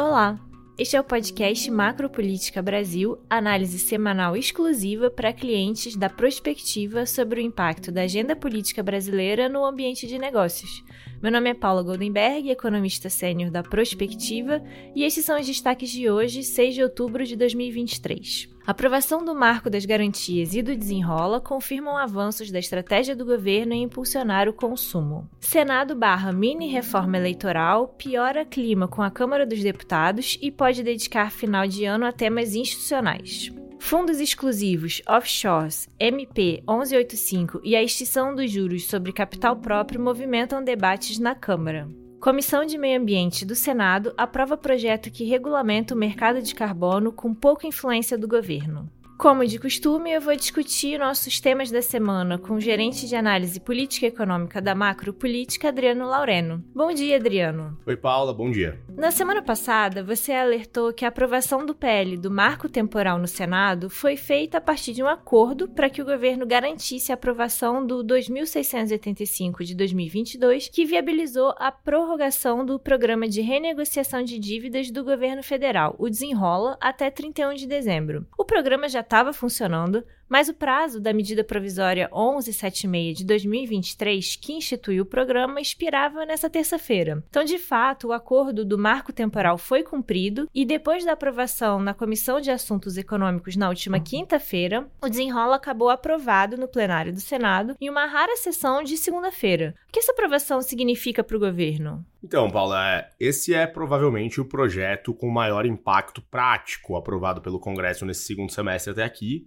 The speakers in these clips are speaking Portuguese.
Olá! Este é o podcast Macropolítica Brasil, análise semanal exclusiva para clientes da Prospectiva sobre o impacto da agenda política brasileira no ambiente de negócios. Meu nome é Paula Goldenberg, economista sênior da Prospectiva, e estes são os destaques de hoje, 6 de outubro de 2023. A aprovação do Marco das Garantias e do Desenrola confirmam avanços da estratégia do governo em impulsionar o consumo. Senado barra mini reforma eleitoral piora clima com a Câmara dos Deputados e pode dedicar final de ano a temas institucionais. Fundos exclusivos, offshores, MP 1185 e a extinção dos juros sobre capital próprio movimentam debates na Câmara. Comissão de Meio Ambiente do Senado aprova projeto que regulamenta o mercado de carbono com pouca influência do governo. Como de costume, eu vou discutir nossos temas da semana com o gerente de análise política e econômica da Macro Política, Adriano Laureno. Bom dia, Adriano. Oi, Paula, bom dia. Na semana passada, você alertou que a aprovação do PL do marco temporal no Senado foi feita a partir de um acordo para que o governo garantisse a aprovação do 2685 de 2022, que viabilizou a prorrogação do programa de renegociação de dívidas do governo federal, o Desenrola, até 31 de dezembro. O programa já estava funcionando, mas o prazo da medida provisória 1176 de 2023, que instituiu o programa, expirava nessa terça-feira. Então, de fato, o acordo do marco temporal foi cumprido e depois da aprovação na Comissão de Assuntos Econômicos na última quinta-feira, o desenrola acabou aprovado no plenário do Senado em uma rara sessão de segunda-feira. O que essa aprovação significa para o governo? Então, Paula, é, esse é provavelmente o projeto com maior impacto prático aprovado pelo Congresso nesse segundo semestre até aqui,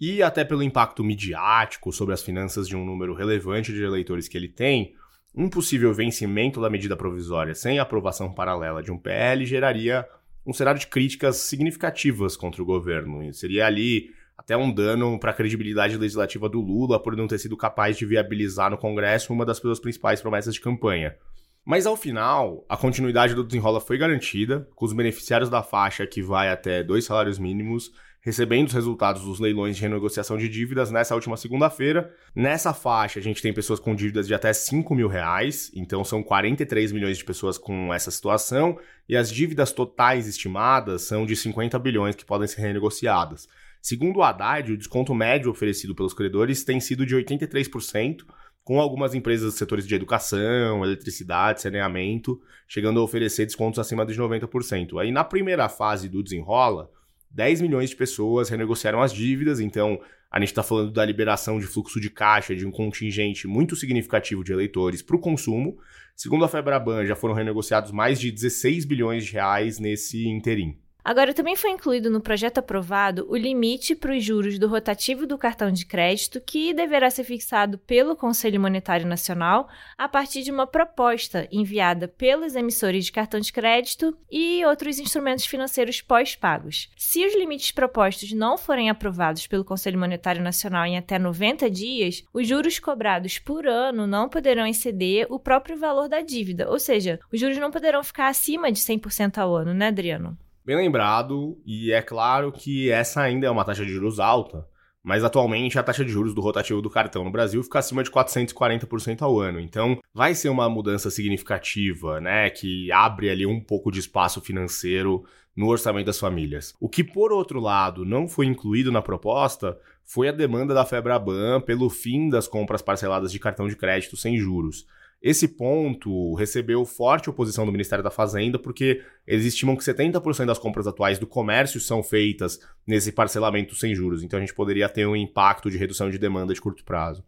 e até pelo impacto midiático sobre as finanças de um número relevante de eleitores que ele tem, um possível vencimento da medida provisória sem aprovação paralela de um PL geraria um cenário de críticas significativas contra o governo. E seria ali até um dano para a credibilidade legislativa do Lula por não ter sido capaz de viabilizar no Congresso uma das suas principais promessas de campanha. Mas ao final, a continuidade do desenrola foi garantida, com os beneficiários da faixa que vai até dois salários mínimos recebendo os resultados dos leilões de renegociação de dívidas nessa última segunda-feira. Nessa faixa, a gente tem pessoas com dívidas de até 5 mil reais, então são 43 milhões de pessoas com essa situação, e as dívidas totais estimadas são de 50 bilhões que podem ser renegociadas. Segundo o Haddad, o desconto médio oferecido pelos credores tem sido de 83%, com algumas empresas dos setores de educação, eletricidade, saneamento, chegando a oferecer descontos acima de 90%. Aí na primeira fase do desenrola, 10 milhões de pessoas renegociaram as dívidas, então a gente está falando da liberação de fluxo de caixa de um contingente muito significativo de eleitores para o consumo. Segundo a Febraban, já foram renegociados mais de 16 bilhões de reais nesse interim. Agora, também foi incluído no projeto aprovado o limite para os juros do rotativo do cartão de crédito, que deverá ser fixado pelo Conselho Monetário Nacional a partir de uma proposta enviada pelos emissores de cartão de crédito e outros instrumentos financeiros pós-pagos. Se os limites propostos não forem aprovados pelo Conselho Monetário Nacional em até 90 dias, os juros cobrados por ano não poderão exceder o próprio valor da dívida, ou seja, os juros não poderão ficar acima de 100% ao ano, né, Adriano? Bem lembrado, e é claro que essa ainda é uma taxa de juros alta, mas atualmente a taxa de juros do rotativo do cartão no Brasil fica acima de 440% ao ano. Então, vai ser uma mudança significativa, né, que abre ali um pouco de espaço financeiro no orçamento das famílias. O que, por outro lado, não foi incluído na proposta foi a demanda da Febraban pelo fim das compras parceladas de cartão de crédito sem juros. Esse ponto recebeu forte oposição do Ministério da Fazenda, porque eles estimam que 70% das compras atuais do comércio são feitas nesse parcelamento sem juros. Então a gente poderia ter um impacto de redução de demanda de curto prazo.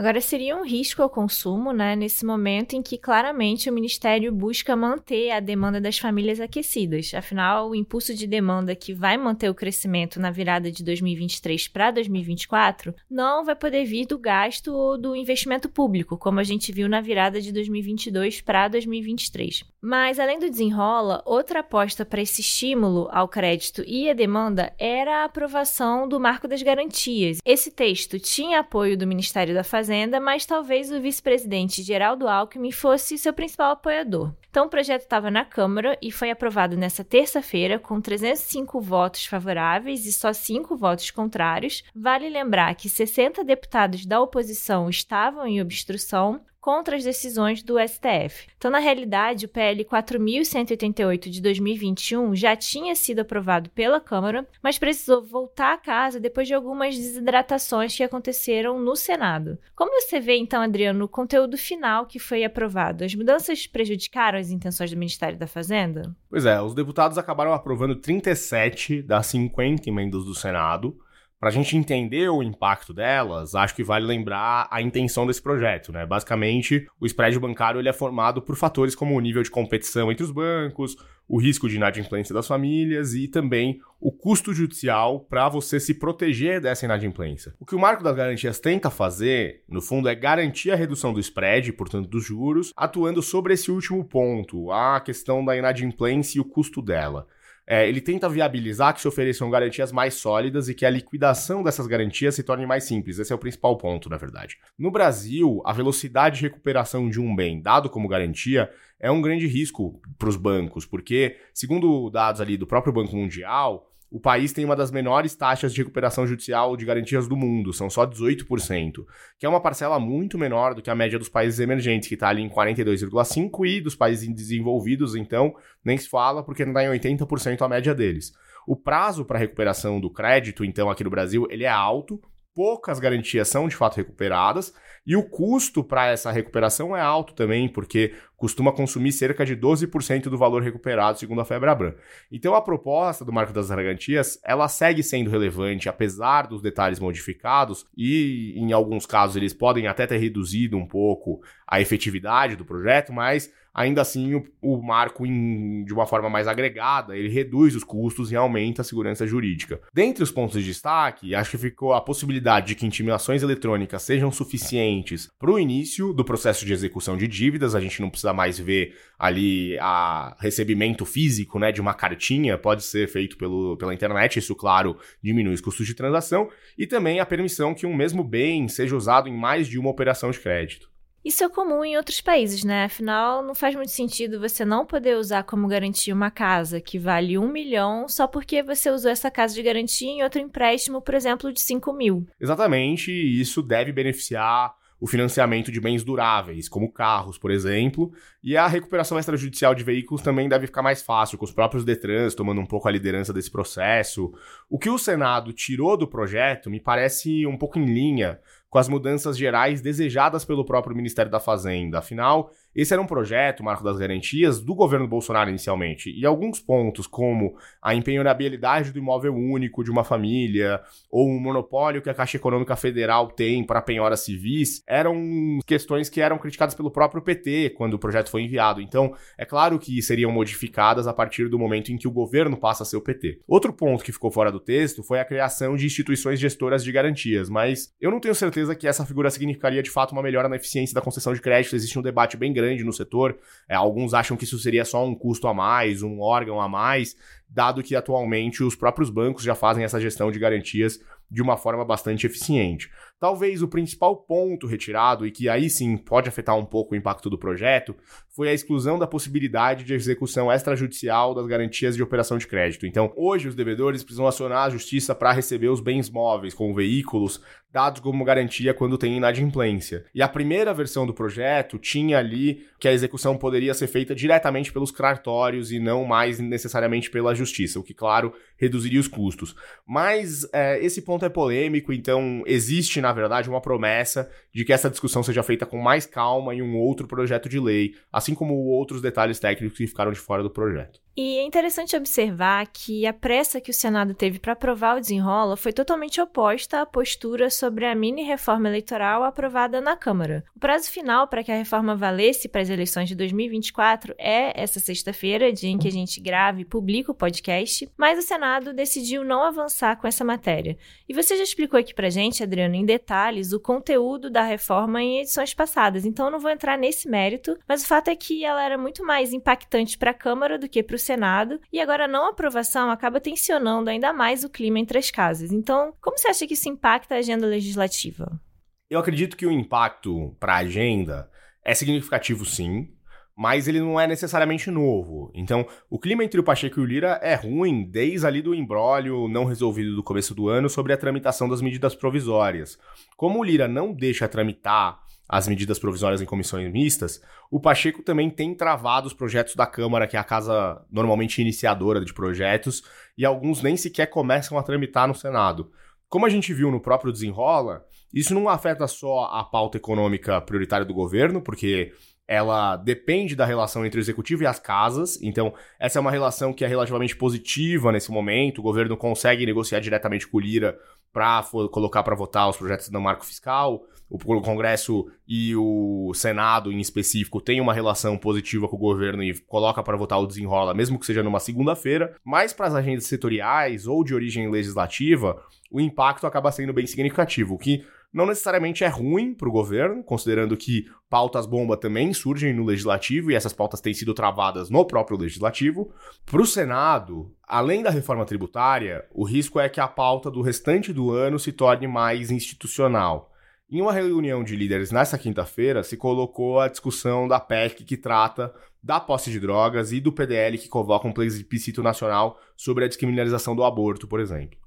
Agora, seria um risco ao consumo, né, nesse momento em que claramente o Ministério busca manter a demanda das famílias aquecidas. Afinal, o impulso de demanda que vai manter o crescimento na virada de 2023 para 2024 não vai poder vir do gasto ou do investimento público, como a gente viu na virada de 2022 para 2023. Mas, além do desenrola, outra aposta para esse estímulo ao crédito e à demanda era a aprovação do Marco das Garantias. Esse texto tinha apoio do Ministério da Fazenda mas talvez o vice-presidente Geraldo Alckmin fosse seu principal apoiador. Então, o projeto estava na Câmara e foi aprovado nessa terça-feira com 305 votos favoráveis e só 5 votos contrários. Vale lembrar que 60 deputados da oposição estavam em obstrução, contra as decisões do STF. Então, na realidade, o PL 4188 de 2021 já tinha sido aprovado pela Câmara, mas precisou voltar a casa depois de algumas desidratações que aconteceram no Senado. Como você vê, então, Adriano, o conteúdo final que foi aprovado? As mudanças prejudicaram as intenções do Ministério da Fazenda? Pois é, os deputados acabaram aprovando 37 das 50 emendas do Senado. Para a gente entender o impacto delas, acho que vale lembrar a intenção desse projeto, né? Basicamente, o spread bancário ele é formado por fatores como o nível de competição entre os bancos, o risco de inadimplência das famílias e também o custo judicial para você se proteger dessa inadimplência. O que o Marco das Garantias tenta fazer, no fundo, é garantir a redução do spread, portanto dos juros, atuando sobre esse último ponto, a questão da inadimplência e o custo dela. É, ele tenta viabilizar que se ofereçam garantias mais sólidas e que a liquidação dessas garantias se torne mais simples. Esse é o principal ponto, na verdade. No Brasil, a velocidade de recuperação de um bem dado como garantia é um grande risco para os bancos, porque, segundo dados ali do próprio Banco Mundial, o país tem uma das menores taxas de recuperação judicial de garantias do mundo, são só 18%, que é uma parcela muito menor do que a média dos países emergentes, que está ali em 42,5%, e dos países desenvolvidos, então, nem se fala, porque não dá em 80% a média deles. O prazo para recuperação do crédito, então, aqui no Brasil, ele é alto, poucas garantias são de fato recuperadas e o custo para essa recuperação é alto também, porque costuma consumir cerca de 12% do valor recuperado, segundo a Febraban. Então a proposta do marco das garantias, ela segue sendo relevante apesar dos detalhes modificados e em alguns casos eles podem até ter reduzido um pouco a efetividade do projeto, mas ainda assim o, o marco, em, de uma forma mais agregada, ele reduz os custos e aumenta a segurança jurídica. Dentre os pontos de destaque, acho que ficou a possibilidade de que intimidações eletrônicas sejam suficientes para o início do processo de execução de dívidas, a gente não precisa mais ver ali a recebimento físico né, de uma cartinha, pode ser feito pelo, pela internet, isso, claro, diminui os custos de transação, e também a permissão que um mesmo bem seja usado em mais de uma operação de crédito. Isso é comum em outros países, né? Afinal, não faz muito sentido você não poder usar como garantia uma casa que vale um milhão só porque você usou essa casa de garantia em outro empréstimo, por exemplo, de 5 mil. Exatamente, isso deve beneficiar o financiamento de bens duráveis, como carros, por exemplo, e a recuperação extrajudicial de veículos também deve ficar mais fácil, com os próprios Detrans tomando um pouco a liderança desse processo. O que o Senado tirou do projeto me parece um pouco em linha com as mudanças gerais desejadas pelo próprio Ministério da Fazenda. Afinal, esse era um projeto, Marco das Garantias, do governo Bolsonaro inicialmente. E alguns pontos, como a empenhorabilidade do imóvel único de uma família, ou o monopólio que a Caixa Econômica Federal tem para penhoras civis, eram questões que eram criticadas pelo próprio PT quando o projeto foi enviado. Então, é claro que seriam modificadas a partir do momento em que o governo passa a ser o PT. Outro ponto que ficou fora do texto foi a criação de instituições gestoras de garantias, mas eu não tenho certeza que essa figura significaria de fato uma melhora na eficiência da concessão de crédito. Existe um debate bem grande no setor. É, alguns acham que isso seria só um custo a mais, um órgão a mais, dado que atualmente os próprios bancos já fazem essa gestão de garantias de uma forma bastante eficiente. Talvez o principal ponto retirado, e que aí sim pode afetar um pouco o impacto do projeto, foi a exclusão da possibilidade de execução extrajudicial das garantias de operação de crédito. Então, hoje os devedores precisam acionar a justiça para receber os bens móveis, como veículos, dados como garantia quando tem inadimplência. E a primeira versão do projeto tinha ali que a execução poderia ser feita diretamente pelos cartórios e não mais necessariamente pela justiça, o que, claro, reduziria os custos. Mas é, esse ponto é polêmico, então existe, na verdade, uma promessa de que essa discussão seja feita com mais calma em um outro projeto de lei, assim como outros detalhes técnicos que ficaram de fora do projeto. E é interessante observar que a pressa que o Senado teve para aprovar o desenrola foi totalmente oposta à postura sobre a mini reforma eleitoral aprovada na Câmara. O prazo final para que a reforma valesse para as eleições de 2024 é essa sexta-feira, dia em que a gente grava e publica o podcast, mas o Senado decidiu não avançar com essa matéria. E você já explicou aqui para gente, Adriano, em detalhes o conteúdo da reforma em edições passadas, então eu não vou entrar nesse mérito, mas o fato é que ela era muito mais impactante para a Câmara do que para o Senado, e agora a não aprovação acaba tensionando ainda mais o clima entre as casas. Então, como você acha que isso impacta a agenda legislativa? Eu acredito que o impacto para a agenda é significativo sim, mas ele não é necessariamente novo. Então, o clima entre o Pacheco e o Lira é ruim desde ali do embrólio não resolvido do começo do ano sobre a tramitação das medidas provisórias. Como o Lira não deixa tramitar as medidas provisórias em comissões mistas, o Pacheco também tem travado os projetos da Câmara, que é a casa normalmente iniciadora de projetos, e alguns nem sequer começam a tramitar no Senado. Como a gente viu no próprio Desenrola, isso não afeta só a pauta econômica prioritária do governo, porque ela depende da relação entre o executivo e as casas. Então, essa é uma relação que é relativamente positiva nesse momento. O governo consegue negociar diretamente com o Lira para colocar para votar os projetos do marco fiscal. O Congresso e o Senado, em específico, têm uma relação positiva com o governo e coloca para votar o desenrola, mesmo que seja numa segunda-feira. Mas para as agendas setoriais ou de origem legislativa, o impacto acaba sendo bem significativo, o que não necessariamente é ruim para o governo, considerando que pautas bomba também surgem no legislativo e essas pautas têm sido travadas no próprio legislativo. Para o Senado, além da reforma tributária, o risco é que a pauta do restante do ano se torne mais institucional. Em uma reunião de líderes nesta quinta-feira, se colocou a discussão da PEC que trata da posse de drogas e do PDL que convoca um plebiscito nacional sobre a descriminalização do aborto, por exemplo.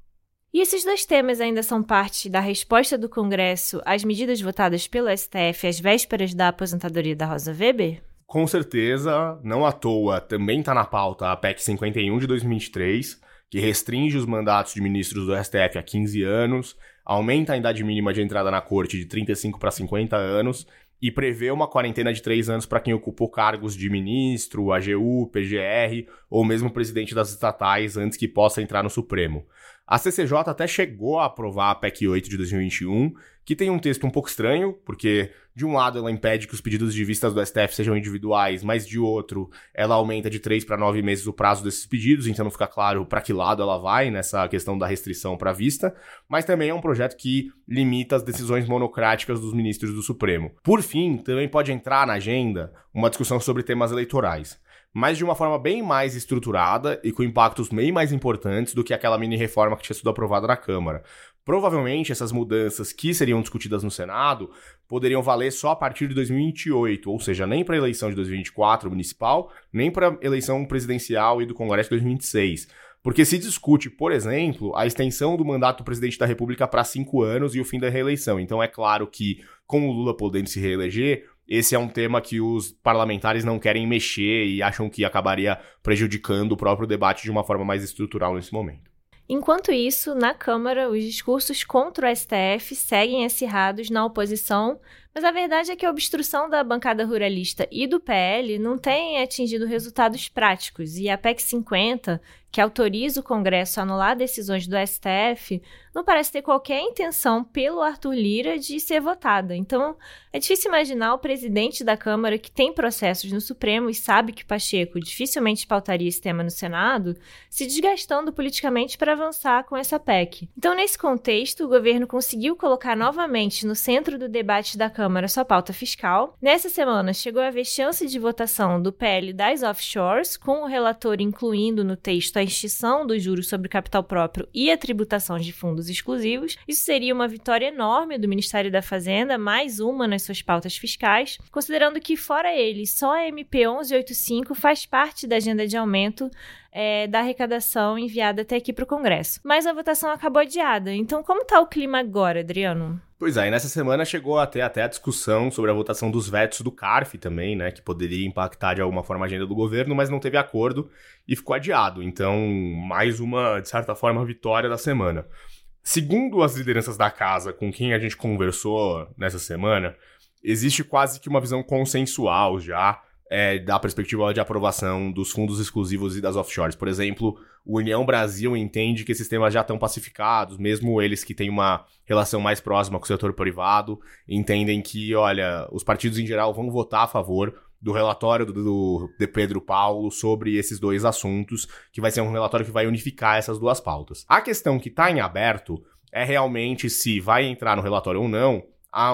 E esses dois temas ainda são parte da resposta do Congresso às medidas votadas pelo STF às vésperas da aposentadoria da Rosa Weber? Com certeza, não à toa, também está na pauta a PEC 51 de 2023, que restringe os mandatos de ministros do STF a 15 anos, aumenta a idade mínima de entrada na corte de 35 para 50 anos e prevê uma quarentena de três anos para quem ocupou cargos de ministro, AGU, PGR ou mesmo presidente das estatais antes que possa entrar no Supremo. A CCJ até chegou a aprovar a PEC 8 de 2021, que tem um texto um pouco estranho, porque de um lado ela impede que os pedidos de vistas do STF sejam individuais, mas de outro ela aumenta de 3 para 9 meses o prazo desses pedidos, então não fica claro para que lado ela vai nessa questão da restrição para vista, mas também é um projeto que limita as decisões monocráticas dos ministros do Supremo. Por fim, também pode entrar na agenda uma discussão sobre temas eleitorais mas de uma forma bem mais estruturada e com impactos bem mais importantes do que aquela mini reforma que tinha sido aprovada na Câmara. Provavelmente essas mudanças que seriam discutidas no Senado poderiam valer só a partir de 2028, ou seja, nem para a eleição de 2024 municipal, nem para a eleição presidencial e do Congresso de 2026. Porque se discute, por exemplo, a extensão do mandato do presidente da República para cinco anos e o fim da reeleição. Então é claro que, com o Lula podendo se reeleger, esse é um tema que os parlamentares não querem mexer e acham que acabaria prejudicando o próprio debate de uma forma mais estrutural nesse momento. Enquanto isso, na Câmara, os discursos contra o STF seguem acirrados na oposição, mas a verdade é que a obstrução da bancada ruralista e do PL não tem atingido resultados práticos, e a PEC 50, que autoriza o Congresso a anular decisões do STF, não parece ter qualquer intenção pelo Arthur Lira de ser votada. Então, é difícil imaginar o presidente da Câmara, que tem processos no Supremo e sabe que Pacheco dificilmente pautaria esse tema no Senado, se desgastando politicamente para avançar com essa PEC. Então, nesse contexto, o governo conseguiu colocar novamente no centro do debate da Câmara sua pauta fiscal. Nessa semana, chegou a haver chance de votação do PL das offshores, com o relator incluindo no texto a a extinção dos juros sobre capital próprio e a tributação de fundos exclusivos. Isso seria uma vitória enorme do Ministério da Fazenda, mais uma nas suas pautas fiscais, considerando que, fora ele, só a MP 1185 faz parte da agenda de aumento é, da arrecadação enviada até aqui para o Congresso. Mas a votação acabou adiada. Então, como está o clima agora, Adriano? Pois é, e nessa semana chegou até, até a discussão sobre a votação dos vetos do CARF também, né? Que poderia impactar de alguma forma a agenda do governo, mas não teve acordo e ficou adiado. Então, mais uma, de certa forma, vitória da semana. Segundo as lideranças da casa com quem a gente conversou nessa semana, existe quase que uma visão consensual já é, da perspectiva de aprovação dos fundos exclusivos e das offshores. Por exemplo, o União Brasil entende que esses temas já estão pacificados, mesmo eles que têm uma relação mais próxima com o setor privado, entendem que, olha, os partidos em geral vão votar a favor do relatório do, do, de Pedro Paulo sobre esses dois assuntos, que vai ser um relatório que vai unificar essas duas pautas. A questão que está em aberto é realmente se vai entrar no relatório ou não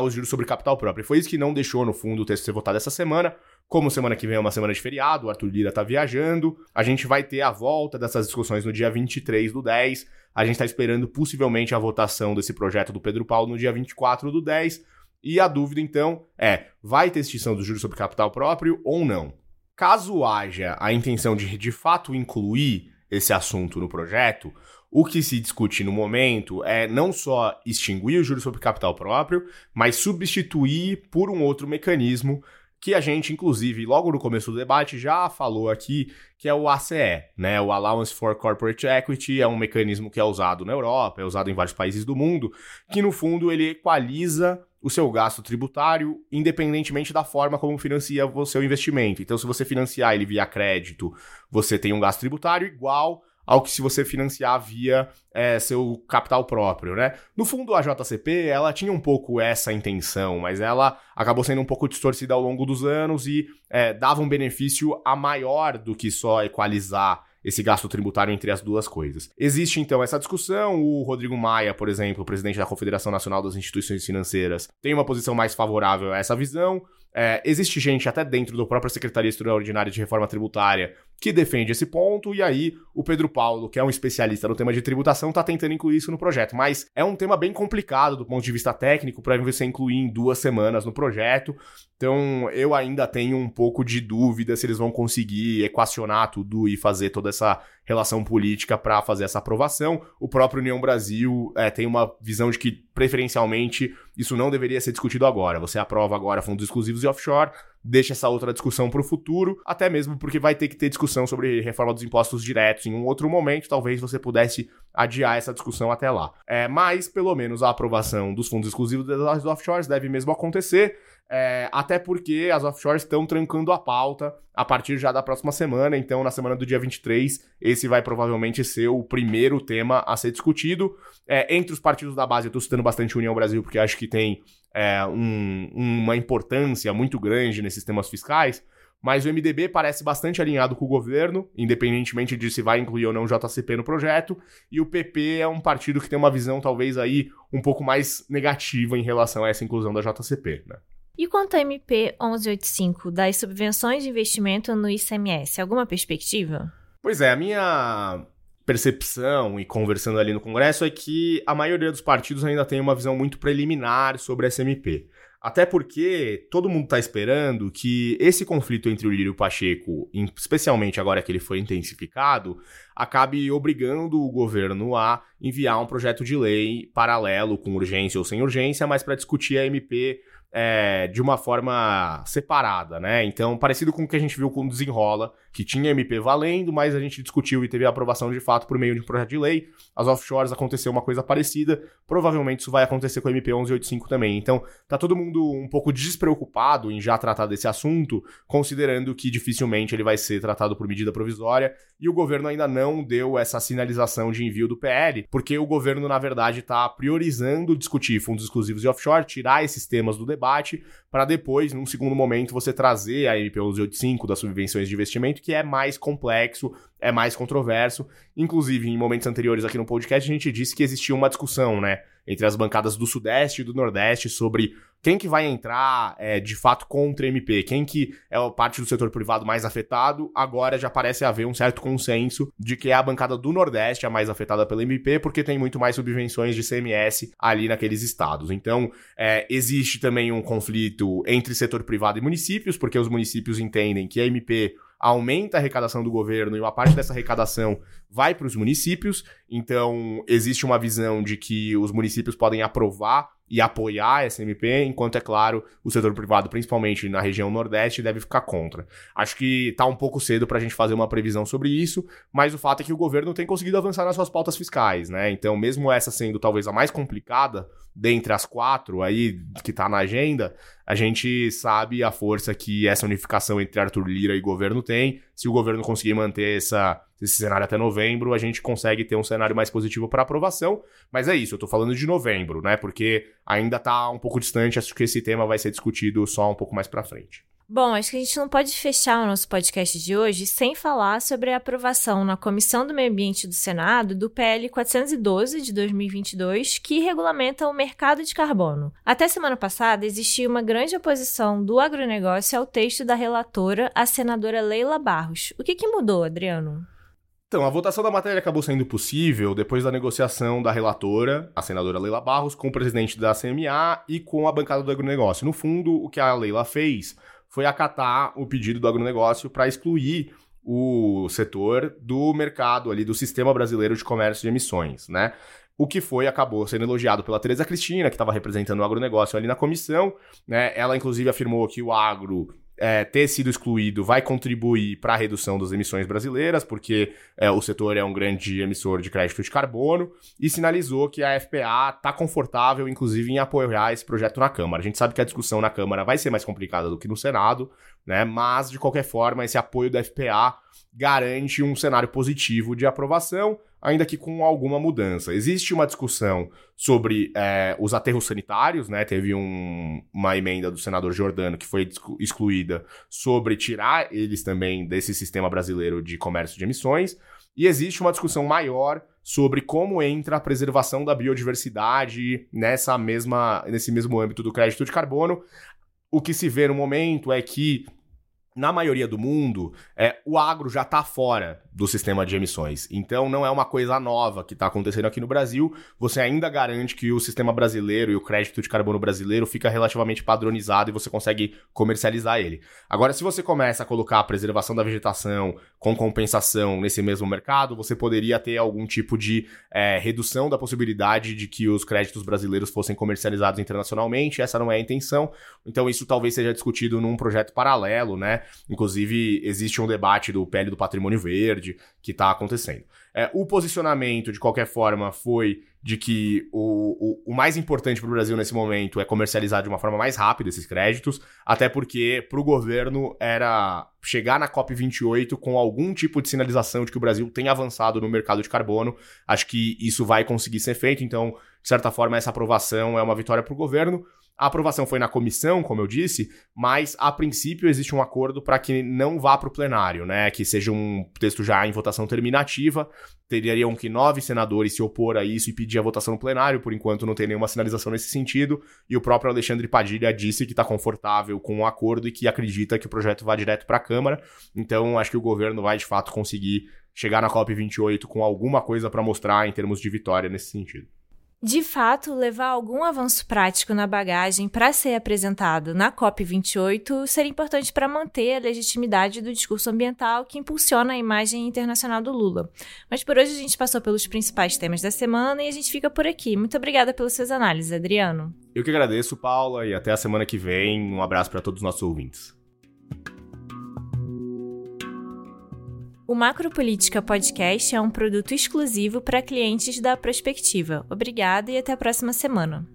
os juros sobre capital próprio. Foi isso que não deixou, no fundo, o texto ser votado essa semana, como semana que vem é uma semana de feriado, o Arthur Lira tá viajando, a gente vai ter a volta dessas discussões no dia 23 do 10. A gente está esperando possivelmente a votação desse projeto do Pedro Paulo no dia 24 do 10. E a dúvida, então, é: vai ter extinção do juros sobre capital próprio ou não? Caso haja a intenção de de fato incluir esse assunto no projeto, o que se discute no momento é não só extinguir o juros sobre capital próprio, mas substituir por um outro mecanismo que a gente, inclusive, logo no começo do debate, já falou aqui, que é o ACE, né? O Allowance for Corporate Equity é um mecanismo que é usado na Europa, é usado em vários países do mundo, que no fundo ele equaliza o seu gasto tributário, independentemente da forma como financia o seu investimento. Então, se você financiar ele via crédito, você tem um gasto tributário igual ao que se você financiar via é, seu capital próprio, né? No fundo, a JCP, ela tinha um pouco essa intenção, mas ela acabou sendo um pouco distorcida ao longo dos anos e é, dava um benefício a maior do que só equalizar esse gasto tributário entre as duas coisas. Existe então essa discussão. O Rodrigo Maia, por exemplo, presidente da Confederação Nacional das Instituições Financeiras, tem uma posição mais favorável a essa visão. É, existe gente até dentro da própria Secretaria Extraordinária de Reforma Tributária que defende esse ponto, e aí o Pedro Paulo, que é um especialista no tema de tributação, está tentando incluir isso no projeto. Mas é um tema bem complicado do ponto de vista técnico para você incluir em duas semanas no projeto. Então eu ainda tenho um pouco de dúvida se eles vão conseguir equacionar tudo e fazer toda essa relação política para fazer essa aprovação. O próprio União Brasil é, tem uma visão de que, preferencialmente, isso não deveria ser discutido agora. Você aprova agora fundos exclusivos e offshore, deixa essa outra discussão para o futuro, até mesmo porque vai ter que ter discussão sobre reforma dos impostos diretos em um outro momento, talvez você pudesse adiar essa discussão até lá. É, mas, pelo menos, a aprovação dos fundos exclusivos das offshores deve mesmo acontecer. É, até porque as offshores estão trancando a pauta a partir já da próxima semana. Então, na semana do dia 23, esse vai provavelmente ser o primeiro tema a ser discutido. É, entre os partidos da base, eu estou citando bastante União Brasil, porque acho que tem é, um, uma importância muito grande nesses temas fiscais. Mas o MDB parece bastante alinhado com o governo, independentemente de se vai incluir ou não o JCP no projeto, e o PP é um partido que tem uma visão talvez aí um pouco mais negativa em relação a essa inclusão da JCP, né? E quanto à MP 1185 das subvenções de investimento no ICMS, alguma perspectiva? Pois é, a minha percepção e conversando ali no Congresso é que a maioria dos partidos ainda tem uma visão muito preliminar sobre essa MP. Até porque todo mundo está esperando que esse conflito entre o Lírio e o Pacheco, especialmente agora que ele foi intensificado, acabe obrigando o governo a enviar um projeto de lei paralelo, com urgência ou sem urgência, mas para discutir a MP é, de uma forma separada, né? Então, parecido com o que a gente viu com o Desenrola, que tinha MP valendo, mas a gente discutiu e teve a aprovação de fato por meio de um projeto de lei. As offshores aconteceu uma coisa parecida, provavelmente isso vai acontecer com o MP 1185 também. Então, tá todo mundo um pouco despreocupado em já tratar desse assunto, considerando que dificilmente ele vai ser tratado por medida provisória, e o governo ainda não deu essa sinalização de envio do PL, porque o governo, na verdade, está priorizando discutir fundos exclusivos e offshore, tirar esses temas do debate, para depois, num segundo momento, você trazer a MP 1185 das subvenções de investimento, que é mais complexo, é mais controverso. Inclusive, em momentos anteriores aqui no podcast, a gente disse que existia uma discussão, né, entre as bancadas do Sudeste e do Nordeste sobre quem que vai entrar é, de fato contra MP, quem que é a parte do setor privado mais afetado, agora já parece haver um certo consenso de que é a bancada do Nordeste a mais afetada pela MP, porque tem muito mais subvenções de CMS ali naqueles estados. Então, é, existe também um conflito entre setor privado e municípios, porque os municípios entendem que a MP aumenta a arrecadação do governo e uma parte dessa arrecadação vai para os municípios. Então, existe uma visão de que os municípios podem aprovar e apoiar a SMP, enquanto, é claro, o setor privado, principalmente na região Nordeste, deve ficar contra. Acho que está um pouco cedo para a gente fazer uma previsão sobre isso, mas o fato é que o governo tem conseguido avançar nas suas pautas fiscais, né? Então, mesmo essa sendo talvez a mais complicada dentre as quatro aí que está na agenda, a gente sabe a força que essa unificação entre Arthur Lira e governo tem. Se o governo conseguir manter essa, esse cenário até novembro, a gente consegue ter um cenário mais positivo para aprovação. Mas é isso, eu estou falando de novembro, né? Porque ainda está um pouco distante, acho que esse tema vai ser discutido só um pouco mais para frente. Bom, acho que a gente não pode fechar o nosso podcast de hoje sem falar sobre a aprovação na Comissão do Meio Ambiente do Senado do PL 412 de 2022, que regulamenta o mercado de carbono. Até semana passada existia uma grande oposição do agronegócio ao texto da relatora, a senadora Leila Barros. O que, que mudou, Adriano? Então, a votação da matéria acabou sendo possível depois da negociação da relatora, a senadora Leila Barros, com o presidente da CMA e com a bancada do agronegócio. No fundo, o que a Leila fez foi acatar o pedido do agronegócio para excluir o setor do mercado ali, do sistema brasileiro de comércio de emissões, né? O que foi, acabou sendo elogiado pela Teresa Cristina, que estava representando o agronegócio ali na comissão, né? Ela, inclusive, afirmou que o agro é, ter sido excluído vai contribuir para a redução das emissões brasileiras, porque é, o setor é um grande emissor de crédito de carbono, e sinalizou que a FPA está confortável, inclusive, em apoiar esse projeto na Câmara. A gente sabe que a discussão na Câmara vai ser mais complicada do que no Senado, né? mas, de qualquer forma, esse apoio da FPA garante um cenário positivo de aprovação ainda que com alguma mudança. Existe uma discussão sobre é, os aterros sanitários, né? Teve um, uma emenda do senador Jordano que foi excluída sobre tirar eles também desse sistema brasileiro de comércio de emissões. E existe uma discussão maior sobre como entra a preservação da biodiversidade nessa mesma, nesse mesmo âmbito do crédito de carbono. O que se vê no momento é que na maioria do mundo, é, o agro já está fora do sistema de emissões. Então não é uma coisa nova que está acontecendo aqui no Brasil. Você ainda garante que o sistema brasileiro e o crédito de carbono brasileiro fica relativamente padronizado e você consegue comercializar ele. Agora, se você começa a colocar a preservação da vegetação com compensação nesse mesmo mercado, você poderia ter algum tipo de é, redução da possibilidade de que os créditos brasileiros fossem comercializados internacionalmente. Essa não é a intenção. Então isso talvez seja discutido num projeto paralelo, né? Inclusive existe um debate do PL do patrimônio verde que está acontecendo. É, o posicionamento, de qualquer forma, foi de que o, o, o mais importante para o Brasil nesse momento é comercializar de uma forma mais rápida esses créditos, até porque para o governo era chegar na COP28 com algum tipo de sinalização de que o Brasil tem avançado no mercado de carbono. Acho que isso vai conseguir ser feito, então, de certa forma, essa aprovação é uma vitória para o governo. A aprovação foi na comissão, como eu disse, mas a princípio existe um acordo para que não vá para o plenário, né? Que seja um texto já em votação terminativa. Teriam que nove senadores se opor a isso e pedir a votação no plenário. Por enquanto não tem nenhuma sinalização nesse sentido. E o próprio Alexandre Padilha disse que está confortável com o acordo e que acredita que o projeto vá direto para a Câmara. Então acho que o governo vai de fato conseguir chegar na COP28 com alguma coisa para mostrar em termos de vitória nesse sentido de fato levar algum avanço prático na bagagem para ser apresentado na COP28 seria importante para manter a legitimidade do discurso ambiental que impulsiona a imagem internacional do Lula. Mas por hoje a gente passou pelos principais temas da semana e a gente fica por aqui. Muito obrigada pelas suas análises, Adriano. Eu que agradeço, Paula, e até a semana que vem. Um abraço para todos os nossos ouvintes. O Macropolítica Podcast é um produto exclusivo para clientes da Prospectiva. Obrigada e até a próxima semana.